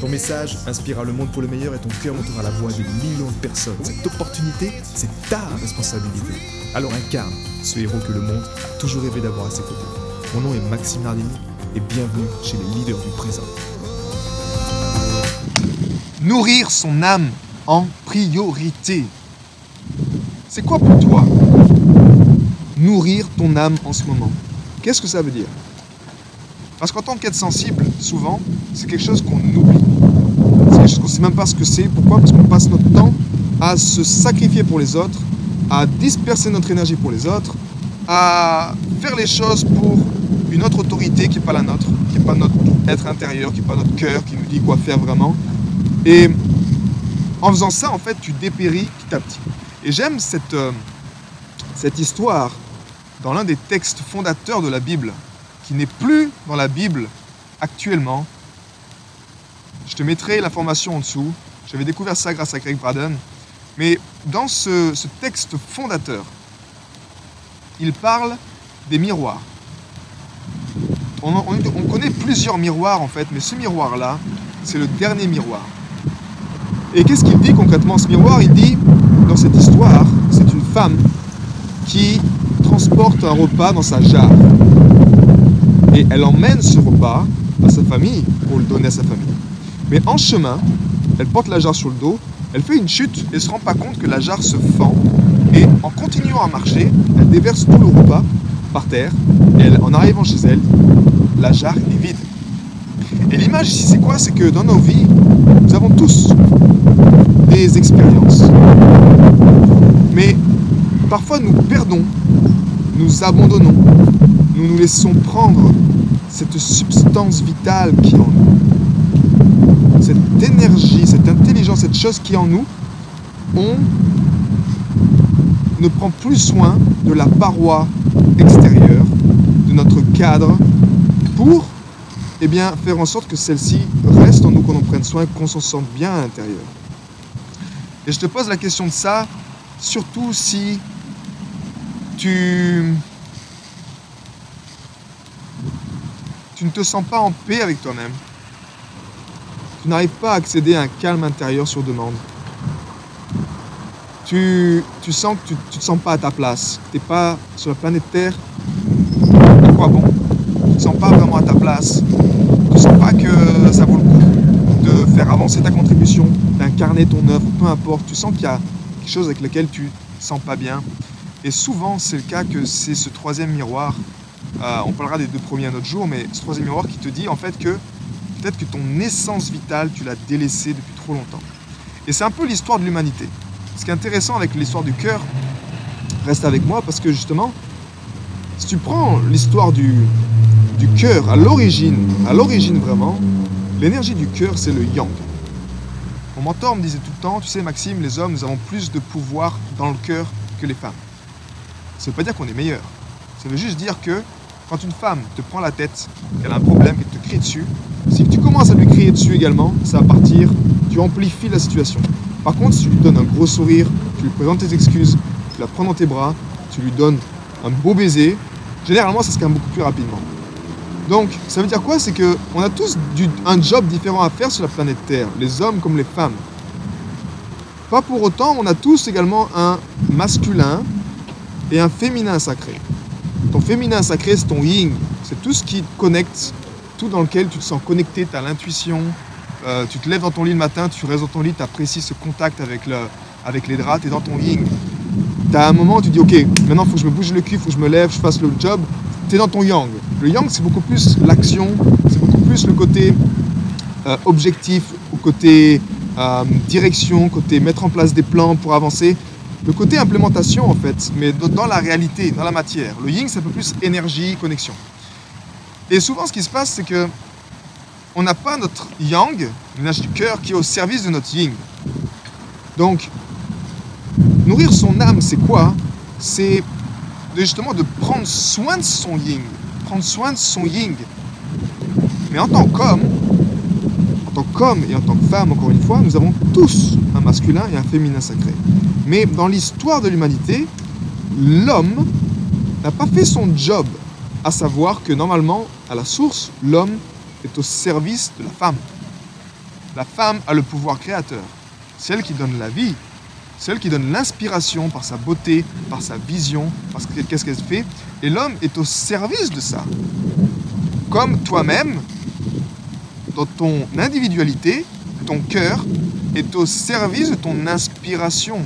Ton message inspirera le monde pour le meilleur et ton cœur montera la voix de millions de personnes. Cette opportunité, c'est ta responsabilité. Alors incarne ce héros que le monde a toujours rêvé d'avoir à ses côtés. Mon nom est Maxime Nardini et bienvenue chez les leaders du présent. Nourrir son âme en priorité. C'est quoi pour toi nourrir ton âme en ce moment? Qu'est-ce que ça veut dire? Parce qu'en tant qu'être sensible, souvent, c'est quelque chose qu'on oublie. Chose qu'on ne sait même pas ce que c'est. Pourquoi Parce qu'on passe notre temps à se sacrifier pour les autres, à disperser notre énergie pour les autres, à faire les choses pour une autre autorité qui n'est pas la nôtre, qui n'est pas notre être intérieur, qui n'est pas notre cœur, qui nous dit quoi faire vraiment. Et en faisant ça, en fait, tu dépéris petit à petit. Et j'aime cette, euh, cette histoire dans l'un des textes fondateurs de la Bible, qui n'est plus dans la Bible actuellement. Je te mettrai l'information en dessous. J'avais découvert ça grâce à Craig Braden. Mais dans ce, texte fondateur, il parle des miroirs. On connaît plusieurs miroirs en fait, mais ce miroir-là, c'est le dernier miroir. Et qu'est-ce qu'il dit concrètement ce miroir? Il dit, dans cette histoire, c'est une femme qui transporte un repas dans sa jarre. Et elle emmène ce repas à sa famille pour le donner à sa famille. Mais en chemin, elle porte la jarre sur le dos, elle fait une chute et se rend pas compte que la jarre se fend. Et en continuant à marcher, elle déverse tout le repas par terre. Et en arrivant chez elle, la jarre est vide. Et l'image ici, c'est quoi? C'est que dans nos vies, nous avons tous des expériences. Mais parfois nous perdons, nous abandonnons, nous nous laissons prendre cette substance vitale qui est en nous. Cette énergie, cette intelligence, cette chose qui est en nous, on ne prend plus soin de la paroi extérieure, de notre cadre, pour eh bien, faire en sorte que celle-ci reste en nous, qu'on en prenne soin, qu'on s'en sente bien à l'intérieur. Et je te pose la question de ça, surtout si tu, tu ne te sens pas en paix avec toi-même. Tu n'arrives pas à accéder à un calme intérieur sur demande. Tu, tu sens que tu ne te sens pas à ta place, tu n'es pas sur la planète Terre. À quoi bon? Tu ne te sens pas vraiment à ta place. Tu ne sens pas que ça vaut le coup de faire avancer ta contribution, d'incarner ton œuvre, peu importe. Tu sens qu'il y a quelque chose avec lequel tu ne sens pas bien. Et souvent, c'est le cas que c'est ce troisième miroir. euh, on parlera des deux premiers un autre jour, mais ce troisième miroir qui te dit en fait que peut-être que ton essence vitale, tu l'as délaissée depuis trop longtemps. Et c'est un peu l'histoire de l'humanité. Ce qui est intéressant avec l'histoire du cœur, reste avec moi parce que justement, si tu prends l'histoire du, du cœur à l'origine, à l'origine vraiment, l'énergie du cœur c'est le yang. Mon mentor me disait tout le temps, tu sais Maxime, les hommes, nous avons plus de pouvoir dans le cœur que les femmes. Ça veut pas dire qu'on est meilleur. Ça veut juste dire que quand une femme te prend la tête, qu'elle a un problème, dessus, si tu commences à lui crier dessus également, ça va partir, tu amplifies la situation. Par contre, si tu lui donnes un gros sourire, tu lui présentes tes excuses, tu la prends dans tes bras, tu lui donnes un beau baiser, généralement ça se calme beaucoup plus rapidement. Donc, ça veut dire quoi? C'est que on a tous un job différent à faire sur la planète Terre, les hommes comme les femmes. Pas pour autant, on a tous également un masculin et un féminin sacré. Ton féminin sacré, c'est ton yin. C'est tout ce qui te connecte, tout dans lequel tu te sens connecté, tu as l'intuition. euh, tu te lèves dans ton lit le matin, tu restes dans ton lit, tu apprécies ce contact avec, le, les draps, tu es dans ton yin. Tu as un moment où tu dis, ok, maintenant il faut que je me bouge le cul, il faut que je me lève, je fasse le job. Tu es dans ton yang. Le yang, c'est beaucoup plus l'action, c'est beaucoup plus le côté euh, objectif, au côté euh, direction, côté mettre en place des plans pour avancer. Le côté implémentation en fait, mais dans- dans la réalité, dans la matière. Le yin, c'est un peu plus énergie, connexion. Et souvent, ce qui se passe, c'est que on n'a pas notre yang, l'énergie du cœur, qui est au service de notre yin. Donc, nourrir son âme, c'est quoi? C'est justement de prendre soin de son yin, prendre soin de son yin. Mais en tant qu'homme, en tant qu'homme et en tant que femme, encore une fois, nous avons tous un masculin et un féminin sacré. Mais dans l'histoire de l'humanité, l'homme n'a pas fait son job, à savoir que normalement, à la source, l'homme est au service de la femme. La femme a le pouvoir créateur, celle qui donne la vie, celle qui donne l'inspiration par sa beauté, par sa vision, parce qu'est-ce qu'elle fait, et l'homme est au service de ça. Comme toi-même, dans ton individualité, ton cœur est au service de ton inspiration.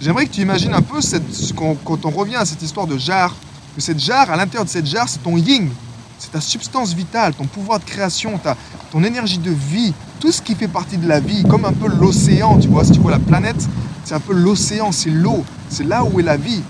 J'aimerais que tu imagines un peu quand on revient à cette histoire de jarre, que cette jarre, à l'intérieur de cette jarre, c'est ton yin, c'est ta substance vitale, ton pouvoir de création, ta, ton énergie de vie, tout ce qui fait partie de la vie, comme un peu l'océan, tu vois, si tu vois la planète, c'est un peu l'océan, c'est l'eau, c'est là où est la vie.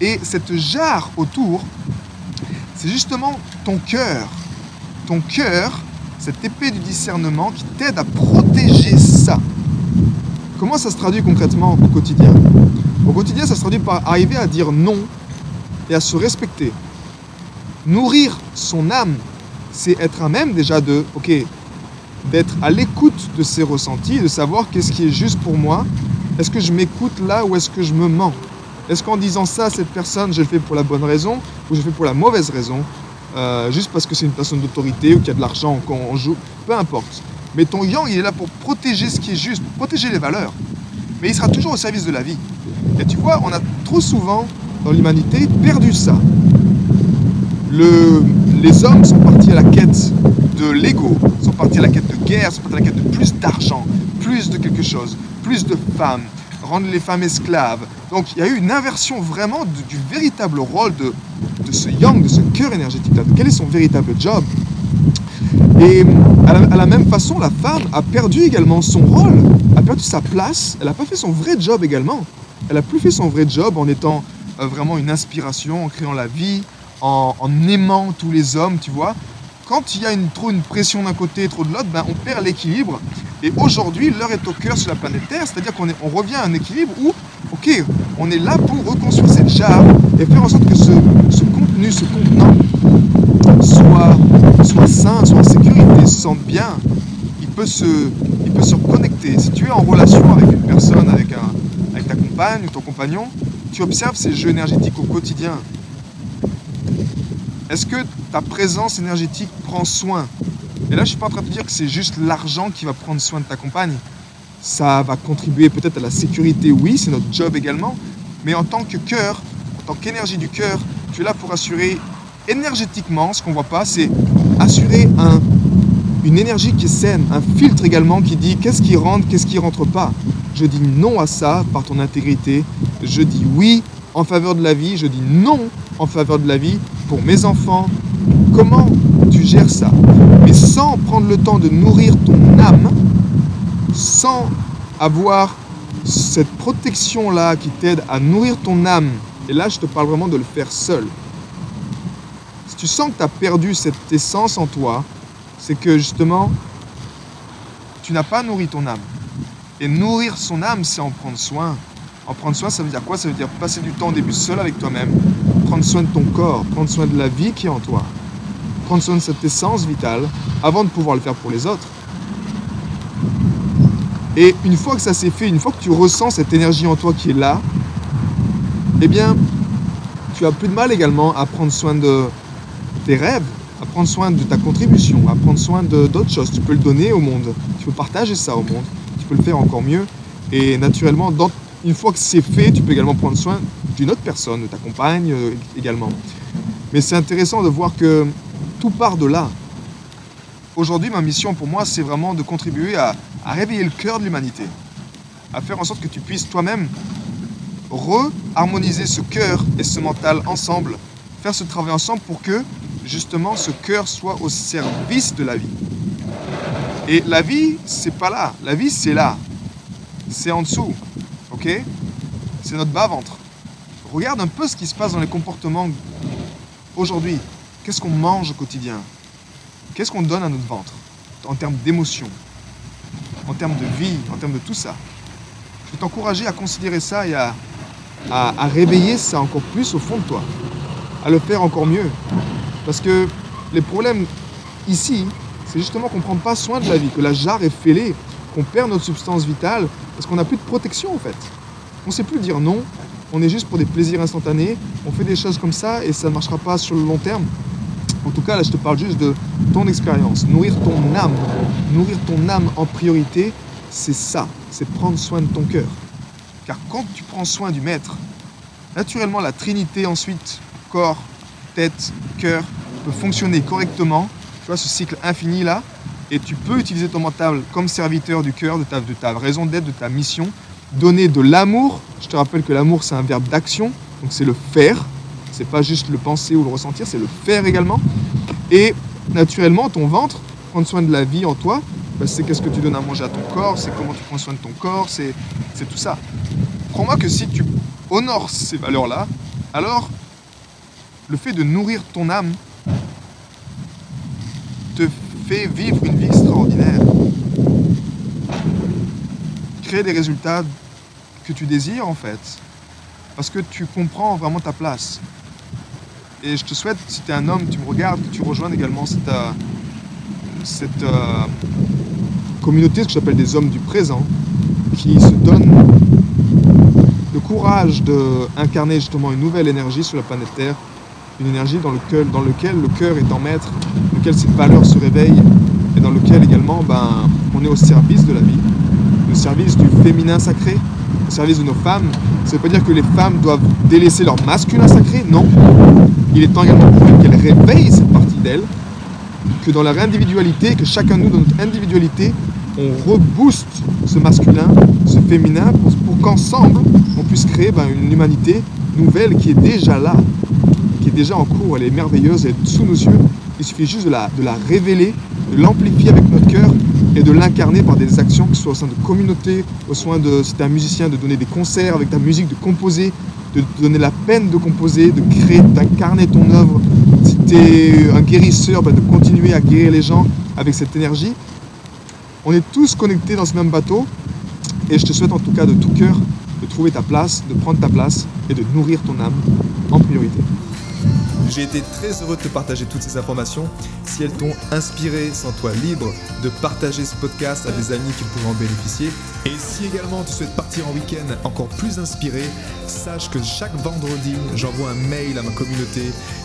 Et cette jarre autour, c'est justement ton cœur. Ton cœur, cette épée du discernement qui t'aide à protéger ça. Comment ça se traduit concrètement au quotidien? Au quotidien, ça se traduit par arriver à dire non et à se respecter. Nourrir son âme, c'est être à même déjà de, ok, d'être à l'écoute de ses ressentis, de savoir qu'est-ce qui est juste pour moi. Est-ce que je m'écoute là ou est-ce que je me mens? Est-ce qu'en disant ça, cette personne, je le fais pour la bonne raison ou je le fais pour la mauvaise raison? Euh, Juste parce que c'est une personne d'autorité ou qu'il y a de l'argent qu'on joue, peu importe. Mais ton yang, il est là pour protéger ce qui est juste, protéger les valeurs. Mais il sera toujours au service de la vie. Et tu vois, on a trop souvent, dans l'humanité, perdu ça. Le, les hommes sont partis à la quête de l'ego, sont partis à la quête de guerre, sont partis à la quête de plus d'argent, plus de quelque chose, plus de femmes, rendre les femmes esclaves. Donc il y a eu une inversion vraiment du, véritable rôle de, ce yang, de ce cœur énergétique-là. Quel est son véritable job? Et à la, même façon, la femme a perdu également son rôle, a perdu sa place, elle n'a pas fait son vrai job également. Elle n'a plus fait son vrai job en étant vraiment une inspiration, en créant la vie, en, aimant tous les hommes, tu vois. Quand il y a une, trop une pression d'un côté et trop de l'autre, ben, on perd l'équilibre. Et aujourd'hui, l'heure est au cœur sur la planète Terre, c'est-à-dire qu'on on revient à un équilibre où, ok, on est là pour reconstruire cette jarre et faire en sorte que ce, contenu, ce contenant soit, soit sain, soit en sécurité, se sente bien. Il peut, se, il peut se reconnecter. Si tu es en relation avec une personne, avec, un, avec ta compagne ou ton compagnon, tu observes ces jeux énergétiques au quotidien. Est-ce que ta présence énergétique prend soin? Et là, je ne suis pas en train de te dire que c'est juste l'argent qui va prendre soin de ta compagne. Ça va contribuer peut-être à la sécurité, oui, c'est notre job également. Mais en tant que cœur, en tant qu'énergie du cœur, tu es là pour assurer énergétiquement, ce qu'on ne voit pas, c'est assurer un, une énergie qui est saine, un filtre également qui dit qu'est-ce qui rentre, qu'est-ce qui rentre pas. Je dis non à ça par ton intégrité. Je dis oui en faveur de la vie. Je dis non en faveur de la vie pour mes enfants. Comment tu gères ça? Mais sans prendre le temps de nourrir ton âme, sans avoir cette protection-là qui t'aide à nourrir ton âme. Et là, je te parle vraiment de le faire seul. Si tu sens que tu as perdu cette essence en toi, c'est que justement, tu n'as pas nourri ton âme. Et nourrir son âme, c'est en prendre soin. En prendre soin, ça veut dire quoi? Ça veut dire passer du temps au début seul avec toi-même, prendre soin de ton corps, prendre soin de la vie qui est en toi, prendre soin de cette essence vitale avant de pouvoir le faire pour les autres. Et une fois que ça s'est fait, une fois que tu ressens cette énergie en toi qui est là, eh bien, tu as plus de mal également à prendre soin de tes rêves, à prendre soin de ta contribution, à prendre soin d'autres choses. Tu peux le donner au monde, tu peux partager ça au monde, tu peux le faire encore mieux. Et naturellement, une fois que c'est fait, tu peux également prendre soin d'une autre personne, de ta compagne euh, également. Mais c'est intéressant de voir que tout part de là. Aujourd'hui, ma mission pour moi, c'est vraiment de contribuer à, réveiller le cœur de l'humanité, à faire en sorte que tu puisses toi-même re-harmoniser ce cœur et ce mental ensemble, faire ce travail ensemble pour que justement ce cœur soit au service de la vie. Et la vie, c'est pas là. La vie, c'est là. C'est en dessous. Ok? C'est notre bas-ventre. Regarde un peu ce qui se passe dans les comportements aujourd'hui. Qu'est-ce qu'on mange au quotidien? Qu'est-ce qu'on donne à notre ventre en termes d'émotion, en termes de vie, en termes de tout ça? Je vais t'encourager à considérer ça et à, à, réveiller ça encore plus au fond de toi, à le faire encore mieux. Parce que les problèmes ici, c'est justement qu'on ne prend pas soin de la vie, que la jarre est fêlée, qu'on perd notre substance vitale, parce qu'on n'a plus de protection en fait. On ne sait plus dire non, on est juste pour des plaisirs instantanés, on fait des choses comme ça et ça ne marchera pas sur le long terme. En tout cas, là, je te parle juste de ton expérience. Nourrir ton âme, nourrir ton âme en priorité, c'est ça, c'est prendre soin de ton cœur. Car quand tu prends soin du Maître, naturellement, la Trinité ensuite, corps, tête, cœur, peut fonctionner correctement. Tu vois, ce cycle infini là, et tu peux utiliser ton mental comme serviteur du cœur, de ta, raison d'être, de ta mission, donner de l'amour. Je te rappelle que l'amour, c'est un verbe d'action, donc c'est le faire. C'est pas juste le penser ou le ressentir, c'est le faire également. Et naturellement, ton ventre, prendre soin de la vie en toi, bah, c'est qu'est-ce que tu donnes à manger à ton corps, c'est comment tu prends soin de ton corps, c'est tout ça. Crois-moi que si tu honores ces valeurs-là, alors le fait de nourrir ton âme fait vivre une vie extraordinaire. Créer des résultats que tu désires en fait. Parce que tu comprends vraiment ta place. Et je te souhaite, si tu es un homme, tu me regardes, que tu rejoignes également cette, euh, euh, communauté, ce que j'appelle des hommes du présent, qui se donnent le courage d'incarner justement une nouvelle énergie sur la planète Terre, une énergie dans, lequel, dans lequel le cœur est en maître, dans lequel cette valeur se réveille et dans lequel également ben, on est au service de la vie, au service du féminin sacré, au service de nos femmes. Ça ne veut pas dire que les femmes doivent délaisser leur masculin sacré, non. Il est temps également qu'elles réveillent cette partie d'elles, que dans leur individualité, que chacun de nous, dans notre individualité, on rebooste ce masculin, ce féminin, pour, qu'ensemble, on puisse créer ben, une humanité nouvelle qui est déjà là, qui est déjà en cours, elle est merveilleuse, elle est sous nos yeux. Il suffit juste de la, révéler, de l'amplifier avec notre cœur et de l'incarner par des actions, qui soient au sein de communautés, au sein de, si tu es un musicien, de donner des concerts avec ta musique, de composer, de donner la peine de composer, de créer, d'incarner ton œuvre. Si tu es un guérisseur, ben, de continuer à guérir les gens avec cette énergie. On est tous connectés dans ce même bateau et je te souhaite en tout cas de tout cœur de trouver ta place, de prendre ta place et de nourrir ton âme en priorité. J'ai été très heureux de te partager toutes ces informations. Si elles t'ont inspiré, sens-toi libre de partager ce podcast à des amis qui pourraient en bénéficier. Et si également tu souhaites partir en week-end encore plus inspiré, sache que chaque vendredi, j'envoie un mail à ma communauté.